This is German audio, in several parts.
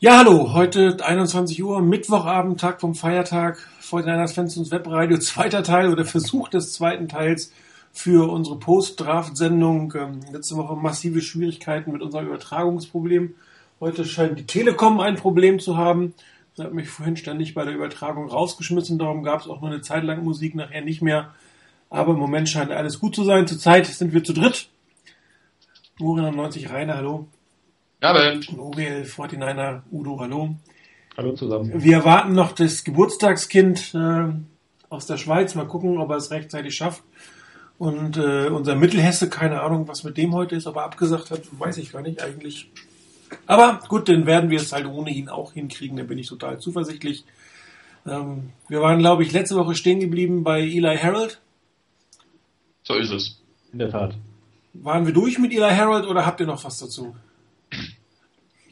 Ja, hallo, heute 21 Uhr, Mittwochabend, Tag vom Feiertag, Fortinanders und Webradio, zweiter Teil oder Versuch des zweiten Teils für unsere Post-Draft-Sendung. Ähm, letzte Woche massive Schwierigkeiten mit unserem Übertragungsproblem. Heute scheint die Telekom ein Problem zu haben. Das hat mich vorhin ständig bei der Übertragung rausgeschmissen, darum gab es auch nur eine Zeit lang Musik, nachher nicht mehr. Aber im Moment scheint alles gut zu sein. Zurzeit sind wir zu dritt. Morin 90 Rainer, hallo. Abend. OWL 49er, Udo, hallo. Hallo zusammen. Wir erwarten noch das Geburtstagskind äh, aus der Schweiz. Mal gucken, ob er es rechtzeitig schafft. Und äh, unser Mittelhesse, keine Ahnung, was mit dem heute ist, aber abgesagt hat, weiß ich gar nicht eigentlich. Aber gut, dann werden wir es halt ohne ihn auch hinkriegen, da bin ich total zuversichtlich. Ähm, wir waren, glaube ich, letzte Woche stehen geblieben bei Eli Harold. So ist es. In der Tat. Waren wir durch mit Eli Harold oder habt ihr noch was dazu?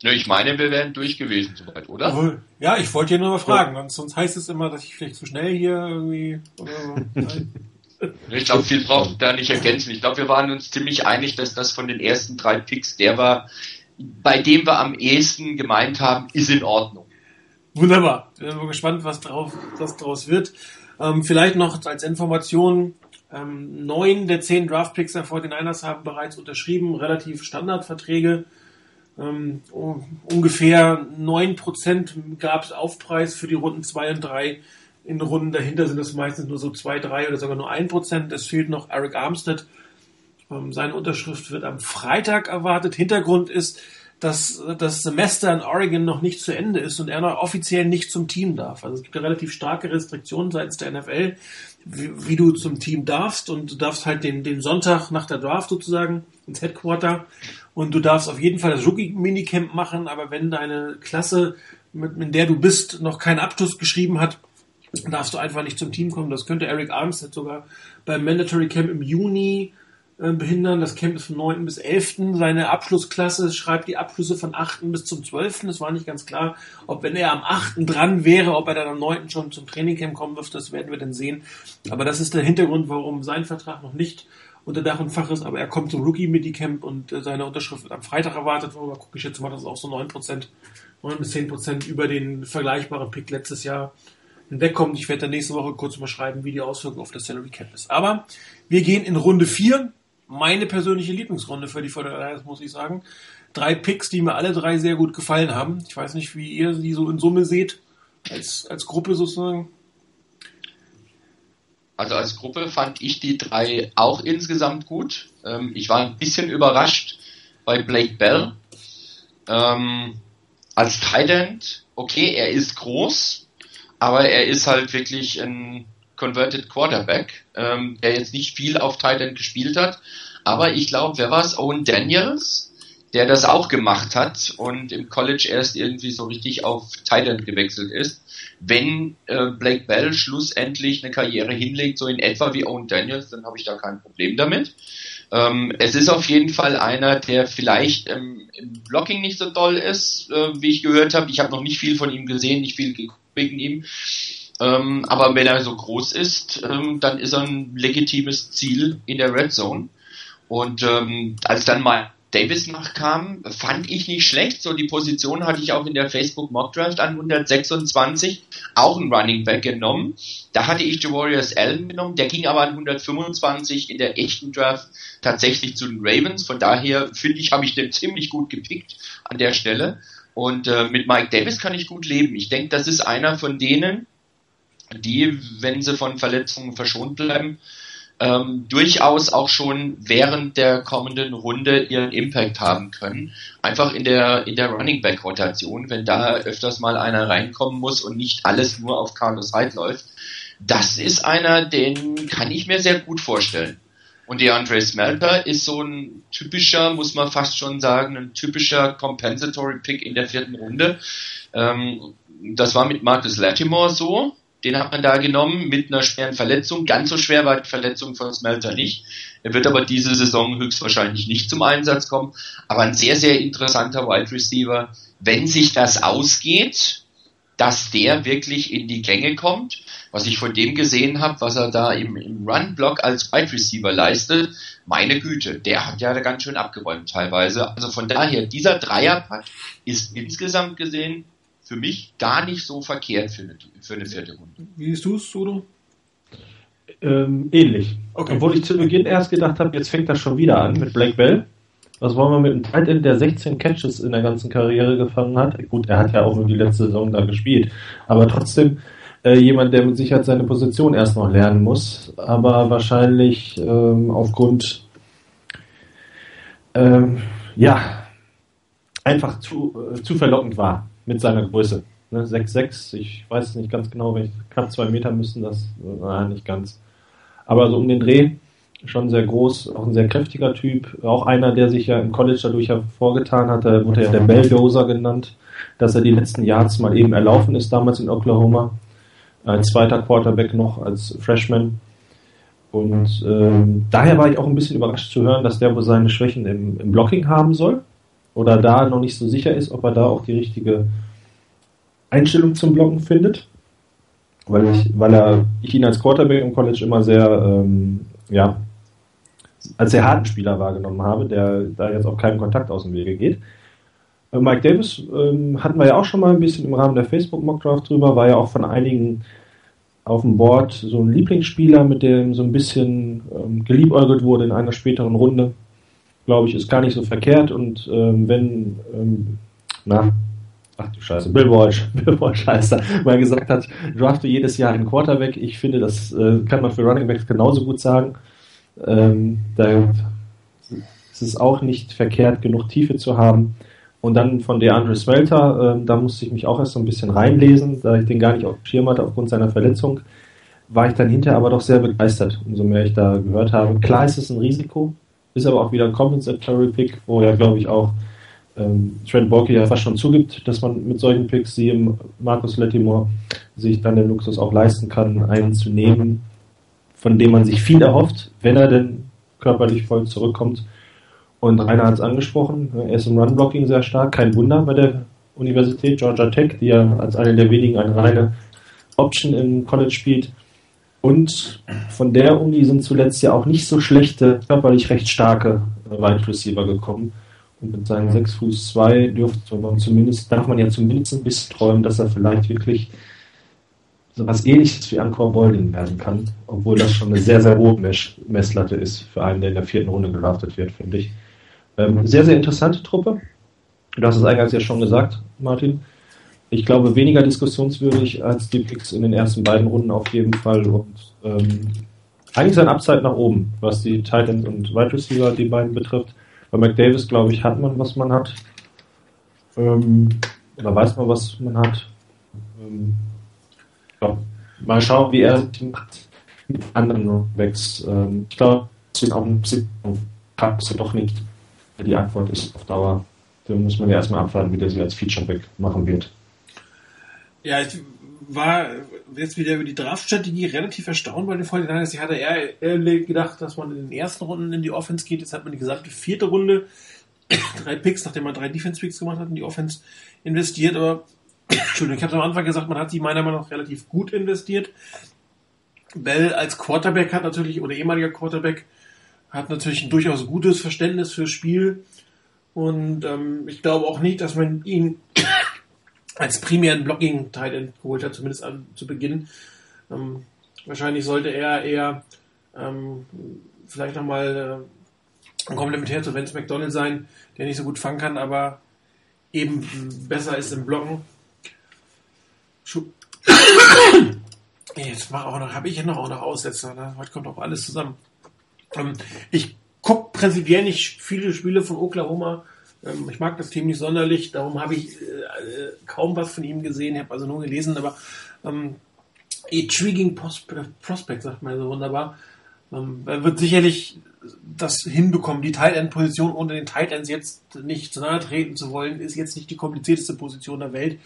Ja, ich meine, wir wären durch gewesen soweit, oder? Jawohl. Ja, ich wollte ja nur mal fragen, sonst, sonst heißt es immer, dass ich vielleicht zu schnell hier irgendwie oder so. Ich glaube, viel braucht da nicht ergänzen. Ich glaube, wir waren uns ziemlich einig, dass das von den ersten drei Picks der war, bei dem wir am ehesten gemeint haben, ist in Ordnung. Wunderbar. Ich bin gespannt, was drauf, was draus wird. Ähm, vielleicht noch als Information, ähm, neun der zehn Draftpicks der 49ers haben bereits unterschrieben, relativ Standardverträge. Ähm, ungefähr neun Prozent gab es Aufpreis für die Runden zwei und drei. In Runden dahinter sind es meistens nur so zwei, drei oder sogar nur ein Prozent. Es fehlt noch Eric Armstead. Ähm, seine Unterschrift wird am Freitag erwartet. Hintergrund ist, dass das Semester in Oregon noch nicht zu Ende ist und er noch offiziell nicht zum Team darf. Also es gibt relativ starke Restriktionen seitens der NFL, wie, wie, du zum Team darfst und du darfst halt den, den Sonntag nach der Draft sozusagen ins Headquarter und du darfst auf jeden Fall das Rookie-Minicamp machen, aber wenn deine Klasse, mit, in der du bist, noch keinen Abschluss geschrieben hat, darfst du einfach nicht zum Team kommen. Das könnte Eric Armstead sogar beim Mandatory Camp im Juni behindern. Das Camp ist von 9. bis 11. Seine Abschlussklasse schreibt die Abschlüsse von 8. bis zum 12. Es war nicht ganz klar, ob wenn er am 8. dran wäre, ob er dann am 9. schon zum Trainingcamp kommen dürfte. Das werden wir dann sehen. Aber das ist der Hintergrund, warum sein Vertrag noch nicht unter Dach und Fach ist. Aber er kommt zum Rookie-Midi-Camp und äh, seine Unterschrift wird am Freitag erwartet. Worüber gucke ich jetzt mal, das ist auch so 9%, 9 bis 10% über den vergleichbaren Pick letztes Jahr hinwegkommt. Ich werde dann nächste Woche kurz mal schreiben, wie die Auswirkung auf das Salary Cap ist. Aber wir gehen in Runde 4 meine persönliche Lieblingsrunde für die Fortinanders, muss ich sagen. Drei Picks, die mir alle drei sehr gut gefallen haben. Ich weiß nicht, wie ihr die so in Summe seht, als, als Gruppe sozusagen. Also als Gruppe fand ich die drei auch insgesamt gut. Ähm, ich war ein bisschen überrascht bei Blake Bell. Ähm, als Thailand, okay, er ist groß, aber er ist halt wirklich ein Converted Quarterback, ähm, der jetzt nicht viel auf Tight gespielt hat. Aber ich glaube, wer war es? Owen Daniels, der das auch gemacht hat und im College erst irgendwie so richtig auf Tight gewechselt ist. Wenn äh, Blake Bell schlussendlich eine Karriere hinlegt, so in etwa wie Owen Daniels, dann habe ich da kein Problem damit. Ähm, es ist auf jeden Fall einer, der vielleicht ähm, im Blocking nicht so doll ist, äh, wie ich gehört habe. Ich habe noch nicht viel von ihm gesehen, nicht viel wegen ihm. Ähm, aber wenn er so groß ist, ähm, dann ist er ein legitimes Ziel in der Red Zone. Und ähm, als dann mal Davis nachkam, fand ich nicht schlecht. So die Position hatte ich auch in der Facebook Mock Draft an 126, auch ein Running Back genommen. Da hatte ich Javorius Allen genommen, der ging aber an 125 in der echten Draft tatsächlich zu den Ravens. Von daher finde ich, habe ich den ziemlich gut gepickt an der Stelle. Und äh, mit Mike Davis kann ich gut leben. Ich denke, das ist einer von denen, die, wenn sie von Verletzungen verschont bleiben, ähm, durchaus auch schon während der kommenden Runde ihren Impact haben können. Einfach in der, in der Running Back Rotation, wenn da öfters mal einer reinkommen muss und nicht alles nur auf Carlos Hyde läuft. Das ist einer, den kann ich mir sehr gut vorstellen. Und der Andre Smelter ist so ein typischer, muss man fast schon sagen, ein typischer Compensatory Pick in der vierten Runde. Ähm, das war mit Marcus Latimore so. Den hat man da genommen mit einer schweren Verletzung. Ganz so schwer war die Verletzung von Smelter nicht. Er wird aber diese Saison höchstwahrscheinlich nicht zum Einsatz kommen. Aber ein sehr, sehr interessanter Wide Receiver. Wenn sich das ausgeht, dass der wirklich in die Gänge kommt. Was ich von dem gesehen habe, was er da im, im Run-Block als Wide Receiver leistet, meine Güte, der hat ja ganz schön abgeräumt teilweise. Also von daher, dieser Dreierpack ist insgesamt gesehen für mich gar nicht so verkehrt für eine, für eine vierte Runde. Wie siehst du es, Udo? Ähm, ähnlich. Okay. Obwohl ich zu Beginn erst gedacht habe, jetzt fängt das schon wieder an mit Black Bell. Was wollen wir mit einem Tight End, der 16 Catches in der ganzen Karriere gefangen hat? Gut, er hat ja auch nur die letzte Saison da gespielt. Aber trotzdem äh, jemand, der mit Sicherheit seine Position erst noch lernen muss. Aber wahrscheinlich ähm, aufgrund, ähm, ja, einfach zu, äh, zu verlockend war mit seiner Größe. Ne, 6'6, ich weiß nicht ganz genau, wenn ich knapp zwei Meter müssen das, nein, nicht ganz. Aber so um den Dreh, schon sehr groß, auch ein sehr kräftiger Typ, auch einer, der sich ja im College dadurch hervorgetan hat, da wurde ja der Belldozer genannt, dass er die letzten Yards mal eben erlaufen ist, damals in Oklahoma. Ein zweiter Quarterback noch als Freshman. Und ähm, daher war ich auch ein bisschen überrascht zu hören, dass der wohl seine Schwächen im, im Blocking haben soll. Oder da noch nicht so sicher ist, ob er da auch die richtige Einstellung zum Blocken findet. Weil ich, weil er, ich ihn als Quarterback im College immer sehr, ähm, ja, als sehr harten Spieler wahrgenommen habe, der da jetzt auch keinen Kontakt aus dem Wege geht. Äh, Mike Davis ähm, hatten wir ja auch schon mal ein bisschen im Rahmen der Facebook Mock Draft drüber, war ja auch von einigen auf dem Board so ein Lieblingsspieler, mit dem so ein bisschen ähm, geliebäugelt wurde in einer späteren Runde. Glaube ich, ist gar nicht so verkehrt und ähm, wenn, ähm, na, ach du Scheiße, Bill Walsh, Bill Walsh heißt er, mal gesagt hat, drafte jedes Jahr einen Quarterback. Ich finde, das äh, kann man für Running Backs genauso gut sagen. Ähm, da ist es auch nicht verkehrt, genug Tiefe zu haben. Und dann von DeAndre Smelter, äh, da musste ich mich auch erst so ein bisschen reinlesen, da ich den gar nicht auf dem Schirm hatte aufgrund seiner Verletzung, war ich dann hinterher aber doch sehr begeistert, umso mehr ich da gehört habe. Klar ist es ein Risiko, ist aber auch wieder ein Compensatory Pick, wo ja, glaube ich, auch ähm, Trent Borke ja fast schon zugibt, dass man mit solchen Picks, wie Markus Lettimore, sich dann den Luxus auch leisten kann, einen zu nehmen, von dem man sich viel erhofft, wenn er denn körperlich voll zurückkommt. Und Rainer hat es angesprochen, er ist im Run-Blocking sehr stark, kein Wunder bei der Universität Georgia Tech, die ja als eine der wenigen eine reine Option im College spielt. Und von der Uni sind zuletzt ja auch nicht so schlechte, körperlich recht starke Wide Receiver gekommen. Und mit seinen 6 Fuß 2 dürfte man zumindest, darf man ja zumindest ein bisschen träumen, dass er vielleicht wirklich so was ähnliches wie Ancore Bowling werden kann, obwohl das schon eine sehr, sehr hohe Messlatte ist für einen, der in der vierten Runde gedraftet wird, finde ich. Ähm, sehr, sehr interessante Truppe. Du hast es eingangs ja schon gesagt, Martin. Ich glaube, weniger diskussionswürdig als die Picks in den ersten beiden Runden auf jeden Fall und ähm, eigentlich sein Upside nach oben, was die Titans und Wide Receiver, die beiden betrifft. Bei McDavis, glaube ich, hat man, was man hat. Ähm, oder weiß man, was man hat. Ähm, ja. Mal schauen, wie er mit anderen Backs. Ähm, ich glaube, es sind auch ein bisschen kannst du doch nicht. Die Antwort ist auf Dauer. Da muss man ja erstmal abwarten, wie der sich als Featureback machen wird. Ja, ich war jetzt wieder über die Draftstrategie relativ erstaunt bei den 49ers. Ich hatte eher, eher gedacht, dass man in den ersten Runden in die Offense geht. Jetzt hat man die gesamte vierte Runde, drei Picks, nachdem man drei Defense-Picks gemacht hat, in die Offense investiert. Aber, Entschuldigung, ich habe am Anfang gesagt, man hat sie meiner Meinung nach relativ gut investiert. Bell als Quarterback hat natürlich, oder ehemaliger Quarterback, hat natürlich ein durchaus gutes Verständnis fürs Spiel. Und ähm, ich glaube auch nicht, dass man ihn als primären Blocking-Titan geholt hat, zumindest an, zu Beginn. Ähm, wahrscheinlich sollte er eher ähm, vielleicht nochmal äh, komplementär zu Vince McDonald sein, der nicht so gut fangen kann, aber eben besser ist im Blocken. Jetzt mach auch noch, habe ich ja noch auch noch Aussetzer. Ne? Heute kommt auch alles zusammen. Ähm, ich gucke prinzipiell nicht viele Spiele von Oklahoma ich mag das Team nicht sonderlich, darum habe ich äh, äh, kaum was von ihm gesehen, ich habe also nur gelesen, aber ähm, Intriguing Prospect, sagt man so wunderbar. Ähm, er wird sicherlich das hinbekommen. Die Tight End Position ohne den Tight Ends jetzt nicht zu nahe treten zu wollen, ist jetzt nicht die komplizierteste Position der Welt.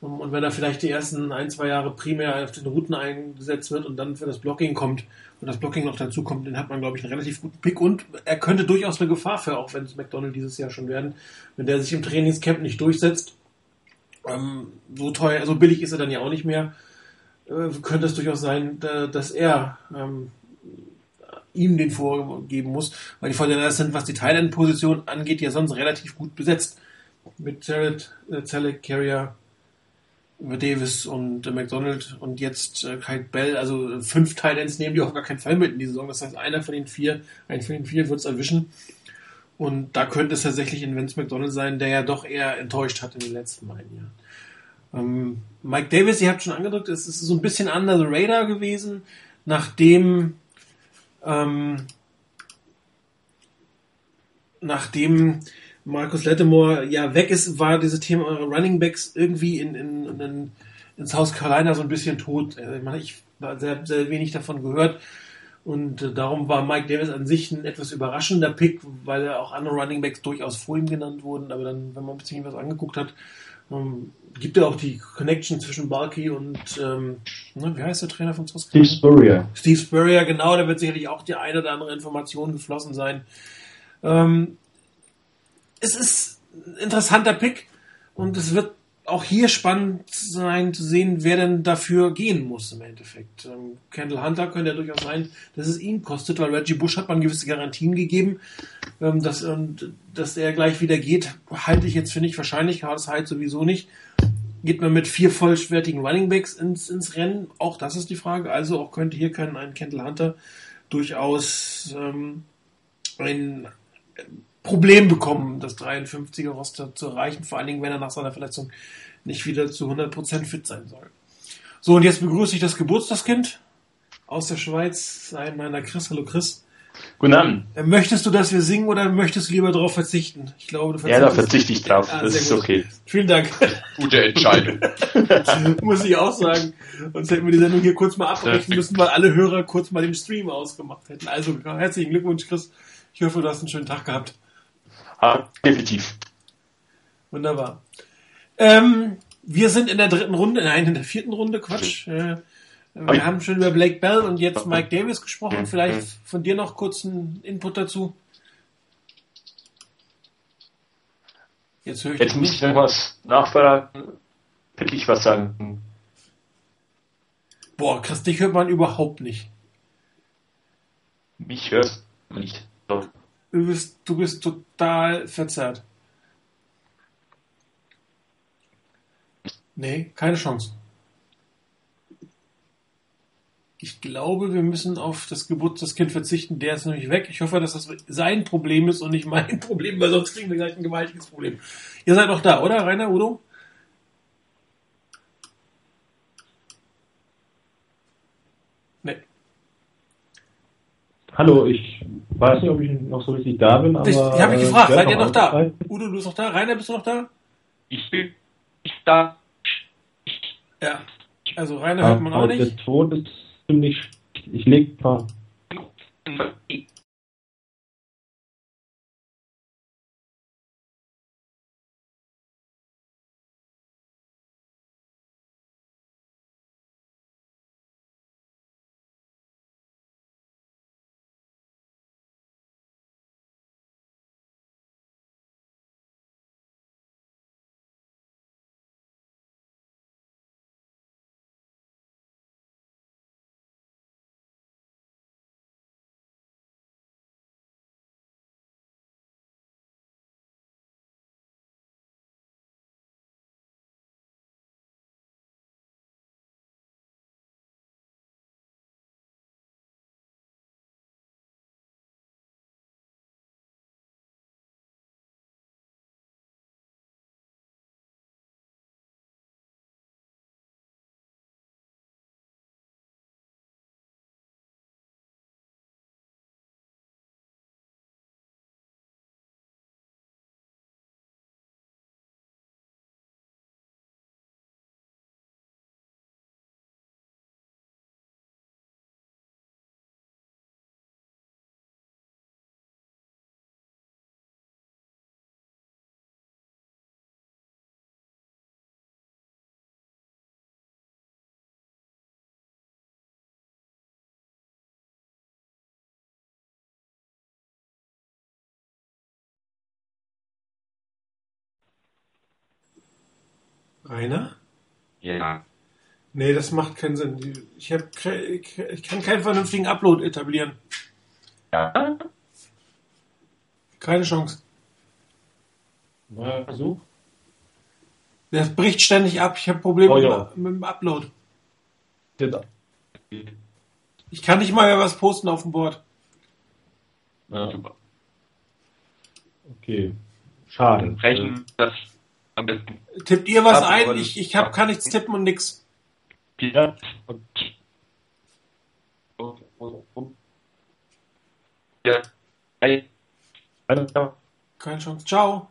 Und wenn er vielleicht die ersten ein, zwei Jahre primär auf den Routen eingesetzt wird und dann für das Blocking kommt und das Blocking noch dazu kommt, dann hat man, glaube ich, einen relativ guten Pick und er könnte durchaus eine Gefahr für, auch wenn es McDonald dieses Jahr schon werden, wenn der sich im Trainingscamp nicht durchsetzt Ähm, so teuer, so billig ist er dann ja auch nicht mehr. Äh, könnte es durchaus sein, da, dass er ähm, ihm den vorgeben muss, weil die Fortinanders sind, was die Thailand-Position angeht, ja sonst relativ gut besetzt. Mit Jared, äh, Zalek, Carrier, Davis und äh, McDonald und jetzt äh, Kite Bell, also fünf Thailands nehmen die auf gar keinen Fall mit in die Saison. Das heißt, einer von den vier, ein von den vier wird es erwischen. Und da könnte es tatsächlich ein Vince McDonald sein, der ja doch eher enttäuscht hat in den letzten beiden Jahren. Ähm, Mike Davis, ihr habt schon angedrückt, es ist so ein bisschen under the radar gewesen, nachdem ähm, nachdem Markus Lattimore ja weg ist, war dieses Thema eure Running Backs irgendwie in, in, in, in South Carolina so ein bisschen tot. Also ich meine, ich war sehr, sehr wenig davon gehört. Und äh, darum war Mike Davis an sich ein etwas überraschender Pick, weil auch andere Running Backs durchaus vor ihm genannt wurden. Aber dann, wenn man ein bisschen was angeguckt hat, ähm, gibt ja auch die Connection zwischen Balky und ähm, ne, wie heißt der Trainer von South Steve Spurrier. Steve Spurrier, genau, da wird sicherlich auch die eine oder andere Information geflossen sein. Ähm, es ist ein interessanter Pick und es wird auch hier spannend sein zu sehen, wer denn dafür gehen muss im Endeffekt. Ähm, Kendall Hunter könnte ja durchaus sein, dass es ihn kostet, weil Reggie Bush hat man gewisse Garantien gegeben, ähm, dass, und, dass er gleich wieder geht, halte ich jetzt für nicht wahrscheinlich, Carlos Hyde sowieso nicht. Geht man mit vier vollwertigen Runningbacks ins, ins Rennen? Auch das ist die Frage. Also auch könnte hier können ein Kendall Hunter durchaus ähm, ein Problem bekommen, das 53er Roster zu erreichen, vor allen Dingen, wenn er nach seiner Verletzung nicht wieder zu 100% fit sein soll. So, und jetzt begrüße ich das Geburtstagskind aus der Schweiz, ein meiner Chris. Hallo Chris. Guten Abend. Äh, möchtest du, dass wir singen oder möchtest du lieber darauf verzichten? Ich glaube, du Ja, da verzichte ich drauf. Ah, das ist gut. okay. Vielen Dank. Gute Entscheidung. Muss ich auch sagen. Sonst hätten wir die Sendung hier kurz mal abbrechen müssen, weil alle Hörer kurz mal den Stream ausgemacht hätten. Also herzlichen Glückwunsch, Chris. Ich hoffe, du hast einen schönen Tag gehabt. Ah, definitiv. Wunderbar. Ähm, wir sind in der dritten Runde, nein, in der vierten Runde, Quatsch. Äh, wir haben schon über Blake Bell und jetzt Mike Davis gesprochen. Vielleicht von dir noch kurz einen Input dazu. Jetzt höre ich Jetzt muss ich noch was nachfragen. Will ich was sagen? Boah, Chris, dich hört man überhaupt nicht. Mich hört man nicht. So. Du bist, du bist total verzerrt. Nee, keine Chance. Ich glaube, wir müssen auf das Geburtstagskind verzichten. Der ist nämlich weg. Ich hoffe, dass das sein Problem ist und nicht mein Problem, weil sonst kriegen wir gleich ein gewaltiges Problem. Ihr seid noch da, oder, Rainer, Udo? Nee. Hallo, ich weiß nicht, ob ich noch so richtig da bin, aber. Ich, ich habe mich äh, gefragt, seid ihr noch da? Udo, du bist noch da? Rainer, bist du noch da? Ich bin nicht da. Ja. Also Rainer hört man auch Aber nicht. Der Ton ist ziemlich. Ich leg ein paar. Rainer? Ja. Nee, das macht keinen Sinn. Ich, hab, ich kann keinen vernünftigen Upload etablieren. Ja. Keine Chance. Neuer Versuch. Das bricht ständig ab. Ich habe Probleme Oh, ja. mit dem Upload. Ich kann nicht mal mehr was posten auf dem Board. ja, okay. Schade. Rechnen das. Tippt ihr was ein? Ich, ich hab, kann nichts tippen und nix. Ja. Keine Chance. Ciao.